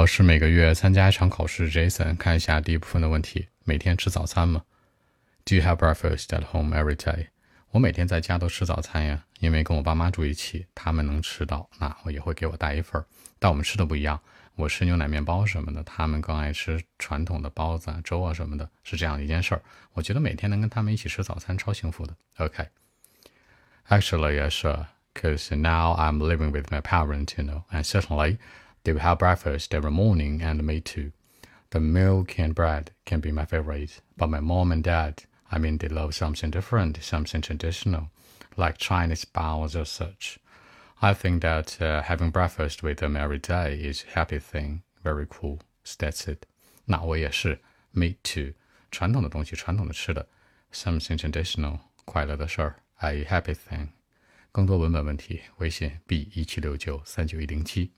我是每个月参加一场考试。Jason，看一下第一部分的问题：每天吃早餐吗？Do you have breakfast at home every day？我每天在家都吃早餐呀，因为跟我爸妈住一起，他们能吃到，那我也会给我带一份儿。但我们吃的不一样，我吃牛奶面包什么的，他们更爱吃传统的包子、啊、粥啊什么的，是这样的一件事儿。我觉得每天能跟他们一起吃早餐，超幸福的。OK。Actually, yes, because now I'm living with my parents, you know, and certainly. They will have breakfast every morning and me too. The milk and bread can be my favorite, but my mom and dad, I mean, they love something different, something traditional, like Chinese baos or such. I think that uh, having breakfast with them every day is a happy thing, very cool. That's it. 那我也是，me too. 传统的东西，传统的吃的，something traditional，快乐的事儿，a happy thing。更多文本问题，微信 b 一七六九三九一零七。